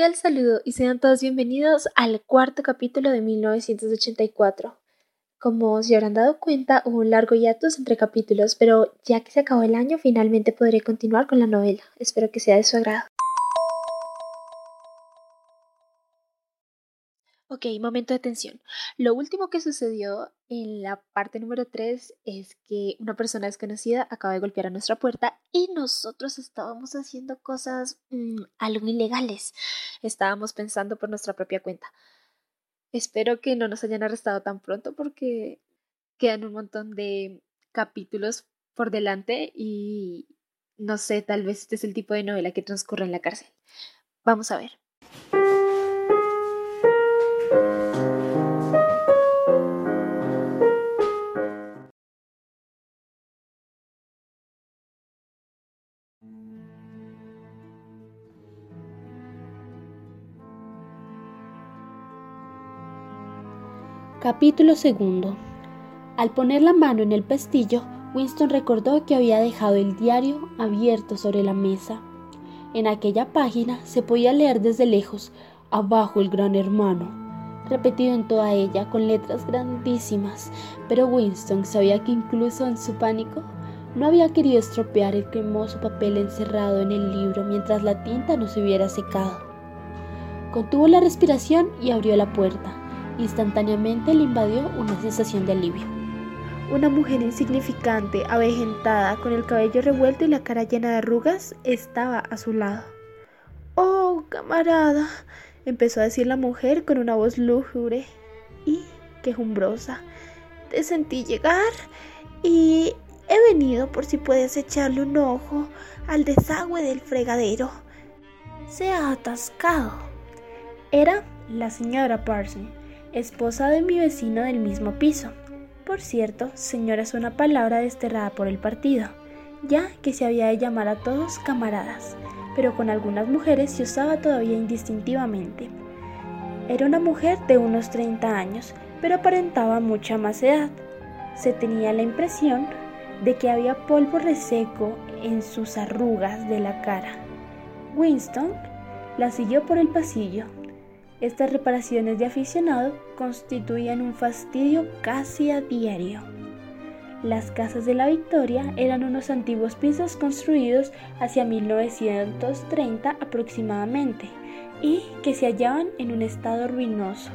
cordial saludo y sean todos bienvenidos al cuarto capítulo de 1984. Como se habrán dado cuenta, hubo un largo hiatus entre capítulos, pero ya que se acabó el año, finalmente podré continuar con la novela. Espero que sea de su agrado. Ok, momento de tensión. Lo último que sucedió en la parte número 3 es que una persona desconocida acaba de golpear a nuestra puerta y nosotros estábamos haciendo cosas mm, algo ilegales. Estábamos pensando por nuestra propia cuenta. Espero que no nos hayan arrestado tan pronto porque quedan un montón de capítulos por delante y no sé, tal vez este es el tipo de novela que transcurre en la cárcel. Vamos a ver. Capítulo segundo. Al poner la mano en el pestillo, Winston recordó que había dejado el diario abierto sobre la mesa. En aquella página se podía leer desde lejos, abajo el gran hermano, repetido en toda ella con letras grandísimas, pero Winston sabía que incluso en su pánico no había querido estropear el cremoso papel encerrado en el libro mientras la tinta no se hubiera secado. Contuvo la respiración y abrió la puerta. Instantáneamente le invadió una sensación de alivio. Una mujer insignificante, avejentada, con el cabello revuelto y la cara llena de arrugas, estaba a su lado. Oh, camarada, empezó a decir la mujer con una voz lúgubre y quejumbrosa. Te sentí llegar y he venido por si puedes echarle un ojo al desagüe del fregadero. Se ha atascado. Era la señora Parson esposa de mi vecino del mismo piso. Por cierto, señora es una palabra desterrada por el partido, ya que se había de llamar a todos camaradas, pero con algunas mujeres se usaba todavía indistintivamente. Era una mujer de unos 30 años, pero aparentaba mucha más edad. Se tenía la impresión de que había polvo reseco en sus arrugas de la cara. Winston la siguió por el pasillo, estas reparaciones de aficionado constituían un fastidio casi a diario. Las casas de la Victoria eran unos antiguos pisos construidos hacia 1930 aproximadamente y que se hallaban en un estado ruinoso.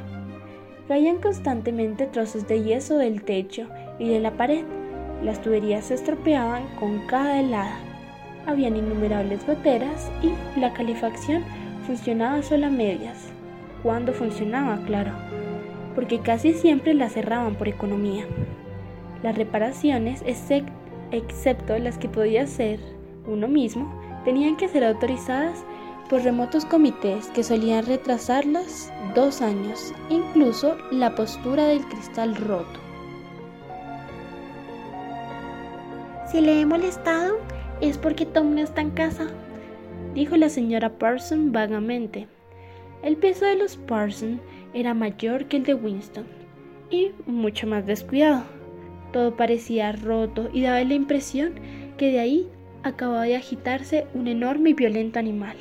Caían constantemente trozos de yeso del techo y de la pared. Las tuberías se estropeaban con cada helada. Habían innumerables goteras y la calefacción funcionaba solo a medias cuando funcionaba, claro, porque casi siempre la cerraban por economía. Las reparaciones, excepto las que podía hacer uno mismo, tenían que ser autorizadas por remotos comités que solían retrasarlas dos años, incluso la postura del cristal roto. Si le he molestado es porque Tom no está en casa, dijo la señora Parson vagamente. El peso de los Parsons era mayor que el de Winston y mucho más descuidado. Todo parecía roto y daba la impresión que de ahí acababa de agitarse un enorme y violento animal.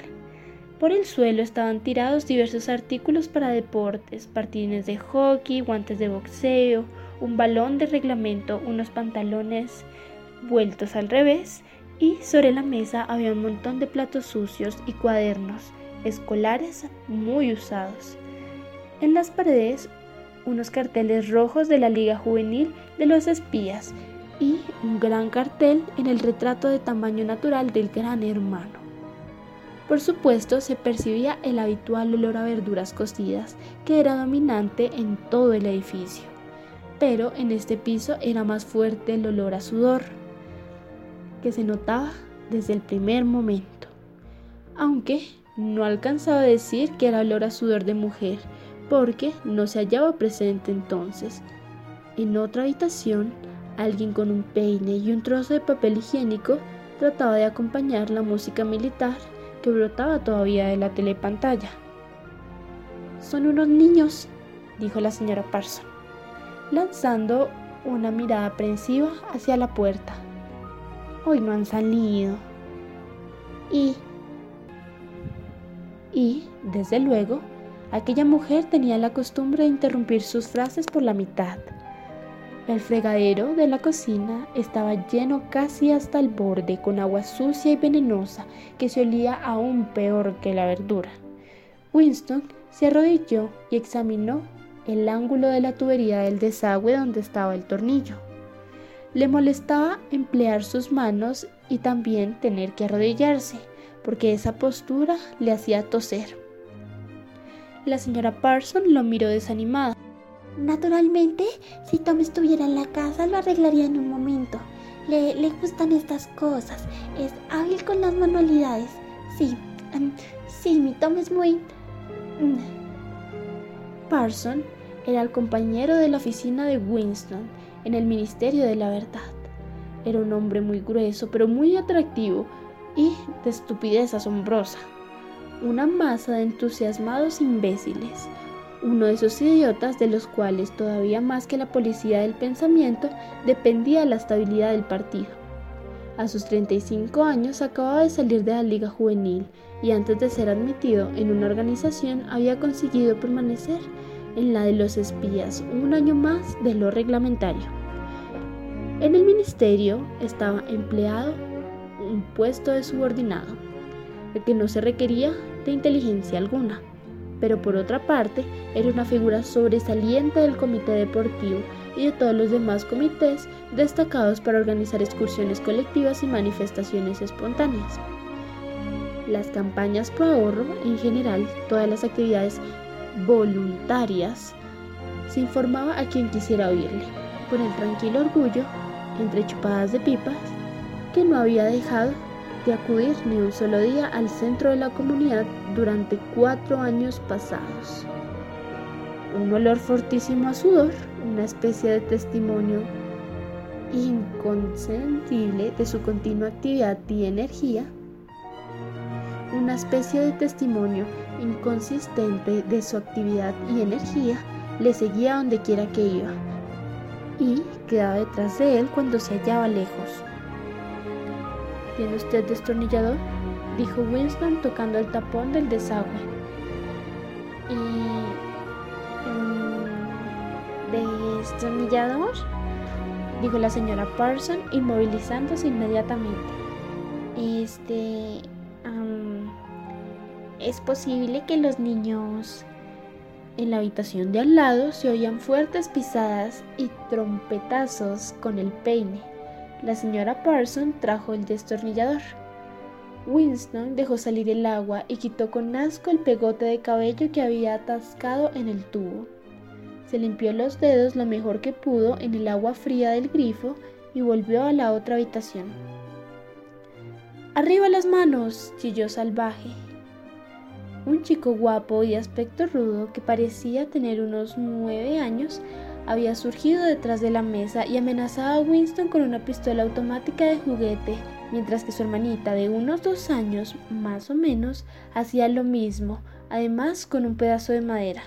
Por el suelo estaban tirados diversos artículos para deportes, patines de hockey, guantes de boxeo, un balón de reglamento, unos pantalones vueltos al revés y sobre la mesa había un montón de platos sucios y cuadernos escolares muy usados. En las paredes, unos carteles rojos de la Liga Juvenil de los Espías y un gran cartel en el retrato de tamaño natural del gran hermano. Por supuesto, se percibía el habitual olor a verduras cocidas, que era dominante en todo el edificio. Pero en este piso era más fuerte el olor a sudor, que se notaba desde el primer momento. Aunque no alcanzaba a decir que era olor a sudor de mujer, porque no se hallaba presente entonces. En otra habitación, alguien con un peine y un trozo de papel higiénico trataba de acompañar la música militar que brotaba todavía de la telepantalla. Son unos niños, dijo la señora Parson, lanzando una mirada aprensiva hacia la puerta. Hoy no han salido. Y Y, desde luego, aquella mujer tenía la costumbre de interrumpir sus frases por la mitad. El fregadero de la cocina estaba lleno casi hasta el borde con agua sucia y venenosa que se olía aún peor que la verdura. Winston se arrodilló y examinó el ángulo de la tubería del desagüe donde estaba el tornillo. Le molestaba emplear sus manos y también tener que arrodillarse, porque esa postura le hacía toser. La señora Parson lo miró desanimada. Naturalmente, si Tom estuviera en la casa lo arreglaría en un momento. Le, le gustan estas cosas. Es hábil con las manualidades. Sí, em, sí, mi Tom es muy... Mm. Parson era el compañero de la oficina de Winston en el Ministerio de la Verdad. Era un hombre muy grueso, pero muy atractivo y de estupidez asombrosa. Una masa de entusiasmados imbéciles, uno de esos idiotas de los cuales todavía más que la policía del pensamiento dependía la estabilidad del partido. A sus 35 años acababa de salir de la liga juvenil y antes de ser admitido en una organización había conseguido permanecer en la de los espías un año más de lo reglamentario. En el ministerio estaba empleado un puesto de subordinado, el que no se requería de inteligencia alguna pero por otra parte era una figura sobresaliente del comité deportivo y de todos los demás comités destacados para organizar excursiones colectivas y manifestaciones espontáneas. Las campañas pro ahorro, en general, todas las actividades voluntarias, se informaba a quien quisiera oírle, con el tranquilo orgullo, entre chupadas de pipas, que no había dejado de acudir ni un solo día al centro de la comunidad durante cuatro años pasados. Un olor fortísimo a sudor, una especie de testimonio inconsentible de su continua actividad y energía, una especie de testimonio inconsistente de su actividad y energía le seguía donde quiera que iba y quedaba detrás de él cuando se hallaba lejos. ¿Tiene usted destornillador? dijo Winston tocando el tapón del desagüe. ¿Y destornillador? dijo la señora Parson, inmovilizándose inmediatamente. Este... es posible que los niños... En la habitación de al lado se oían fuertes pisadas y trompetazos con el peine. La señora Parson trajo el destornillador. Winston dejó salir el agua y quitó con asco el pegote de cabello que había atascado en el tubo. Se limpió los dedos lo mejor que pudo en el agua fría del grifo y volvió a la otra habitación. ¡Arriba las manos! chilló salvaje. Un chico guapo y aspecto rudo que parecía tener unos nueve años había surgido detrás de la mesa y amenazaba a Winston con una pistola automática de juguete, mientras que su hermanita de unos dos años, más o menos, hacía lo mismo, además con un pedazo de madera.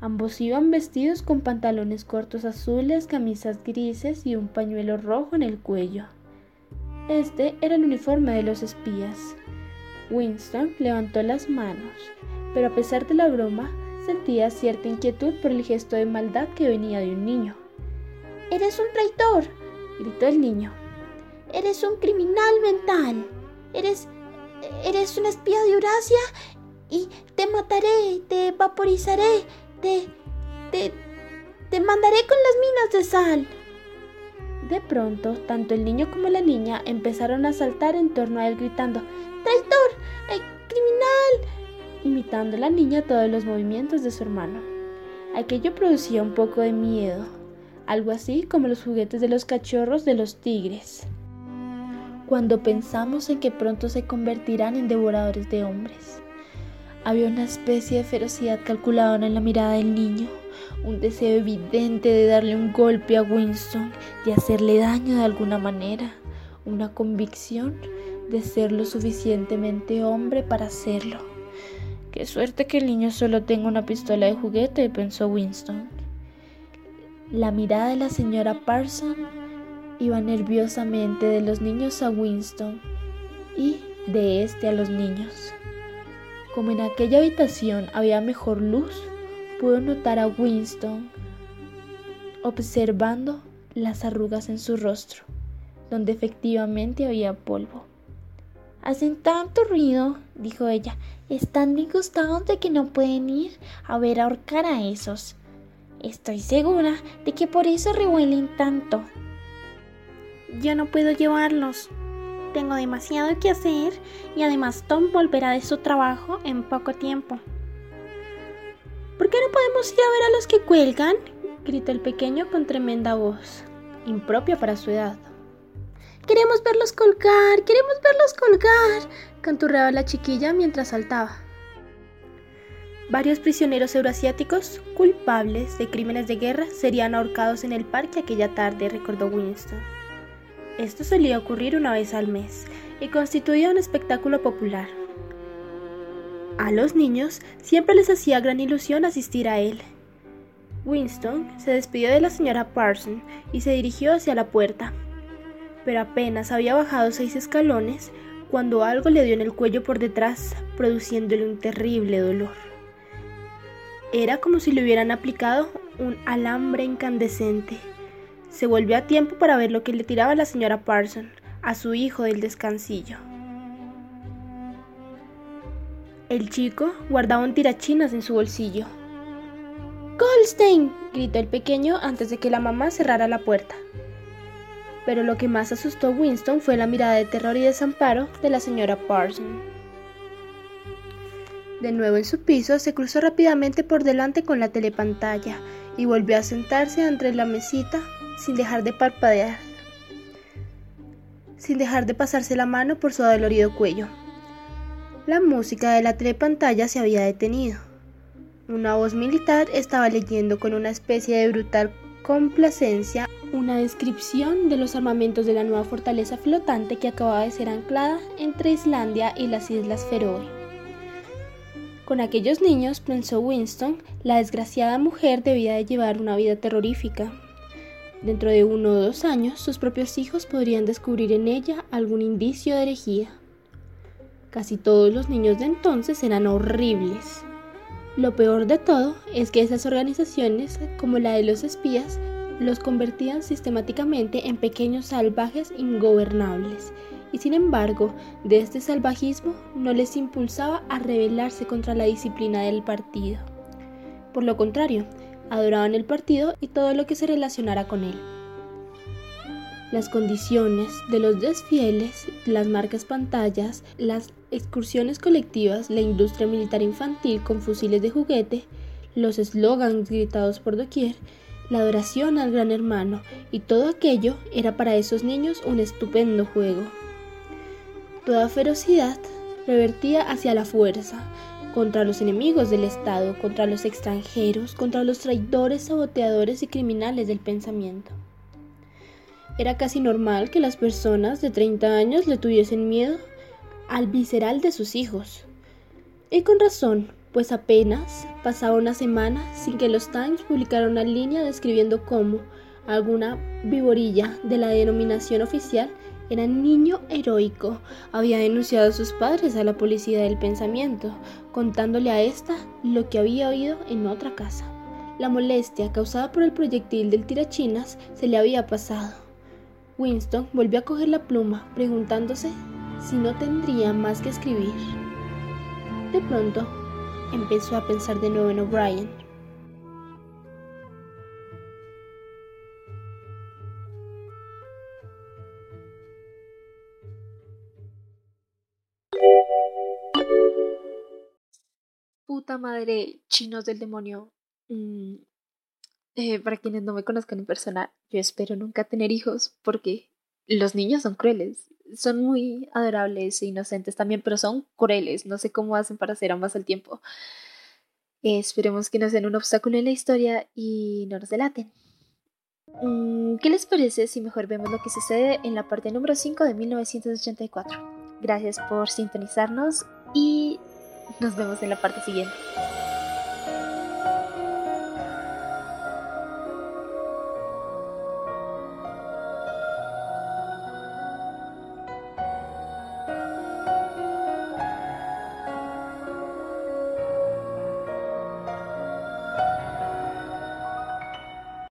Ambos iban vestidos con pantalones cortos azules, camisas grises y un pañuelo rojo en el cuello. Este era el uniforme de los espías. Winston levantó las manos, pero a pesar de la broma, sentía cierta inquietud por el gesto de maldad que venía de un niño. Eres un traidor, gritó el niño. Eres un criminal mental. Eres... Eres un espía de Eurasia y te mataré, te vaporizaré, te... te... te mandaré con las minas de sal. De pronto, tanto el niño como la niña empezaron a saltar en torno a él gritando ¡Traidor! Eh, ¡Criminal! Imitando a la niña todos los movimientos de su hermano. Aquello producía un poco de miedo, algo así como los juguetes de los cachorros de los tigres. Cuando pensamos en que pronto se convertirán en devoradores de hombres. Había una especie de ferocidad calculadora en la mirada del niño, un deseo evidente de darle un golpe a Winston y hacerle daño de alguna manera, una convicción de ser lo suficientemente hombre para hacerlo. Qué suerte que el niño solo tenga una pistola de juguete, pensó Winston. La mirada de la señora Parson iba nerviosamente de los niños a Winston y de este a los niños. Como en aquella habitación había mejor luz, pudo notar a Winston observando las arrugas en su rostro, donde efectivamente había polvo. Hacen tanto ruido, dijo ella. Están disgustados de que no pueden ir a ver ahorcar a esos. Estoy segura de que por eso revuelen tanto. Yo no puedo llevarlos. Tengo demasiado que hacer y además Tom volverá de su trabajo en poco tiempo. ¿Por qué no podemos ir a ver a los que cuelgan? gritó el pequeño con tremenda voz, impropia para su edad. Queremos verlos colgar, queremos verlos colgar, canturreaba la chiquilla mientras saltaba. Varios prisioneros euroasiáticos, culpables de crímenes de guerra, serían ahorcados en el parque aquella tarde, recordó Winston. Esto solía ocurrir una vez al mes y constituía un espectáculo popular. A los niños siempre les hacía gran ilusión asistir a él. Winston se despidió de la señora Parson y se dirigió hacia la puerta, pero apenas había bajado seis escalones cuando algo le dio en el cuello por detrás, produciéndole un terrible dolor. Era como si le hubieran aplicado un alambre incandescente. Se volvió a tiempo para ver lo que le tiraba la señora Parson a su hijo del descansillo. El chico guardaba un tirachinas en su bolsillo. ¡Goldstein! gritó el pequeño antes de que la mamá cerrara la puerta. Pero lo que más asustó a Winston fue la mirada de terror y desamparo de la señora Parson. De nuevo en su piso, se cruzó rápidamente por delante con la telepantalla y volvió a sentarse entre la mesita sin dejar de parpadear, sin dejar de pasarse la mano por su adolorido cuello. La música de la telepantalla se había detenido. Una voz militar estaba leyendo con una especie de brutal complacencia una descripción de los armamentos de la nueva fortaleza flotante que acababa de ser anclada entre Islandia y las Islas Feroe. Con aquellos niños, pensó Winston, la desgraciada mujer debía de llevar una vida terrorífica. Dentro de uno o dos años, sus propios hijos podrían descubrir en ella algún indicio de herejía. Casi todos los niños de entonces eran horribles. Lo peor de todo es que esas organizaciones, como la de los espías, los convertían sistemáticamente en pequeños salvajes ingobernables, y sin embargo, de este salvajismo no les impulsaba a rebelarse contra la disciplina del partido. Por lo contrario, adoraban el partido y todo lo que se relacionara con él. Las condiciones de los desfieles, las marcas pantallas, las excursiones colectivas, la industria militar infantil con fusiles de juguete, los eslogans gritados por doquier, la adoración al gran hermano y todo aquello era para esos niños un estupendo juego. Toda ferocidad revertía hacia la fuerza, contra los enemigos del Estado, contra los extranjeros, contra los traidores, saboteadores y criminales del pensamiento. Era casi normal que las personas de 30 años le tuviesen miedo al visceral de sus hijos. Y con razón, pues apenas pasaba una semana sin que los Times publicaran una línea describiendo cómo alguna viborilla de la denominación oficial era niño heroico, había denunciado a sus padres a la policía del pensamiento, contándole a esta lo que había oído en otra casa. La molestia causada por el proyectil del tirachinas se le había pasado. Winston volvió a coger la pluma, preguntándose si no tendría más que escribir. De pronto, empezó a pensar de nuevo en O'Brien. Puta madre, chinos del demonio. Mm, eh, para quienes no me conozcan en persona, yo espero nunca tener hijos porque los niños son crueles son muy adorables e inocentes también, pero son crueles. No sé cómo hacen para ser ambas al tiempo. esperemos que no sean un obstáculo en la historia y no nos delaten. Mm, ¿Qué les parece si mejor vemos lo que sucede en la parte número 5 de 1984? Gracias por sintonizarnos y nos vemos en la parte siguiente.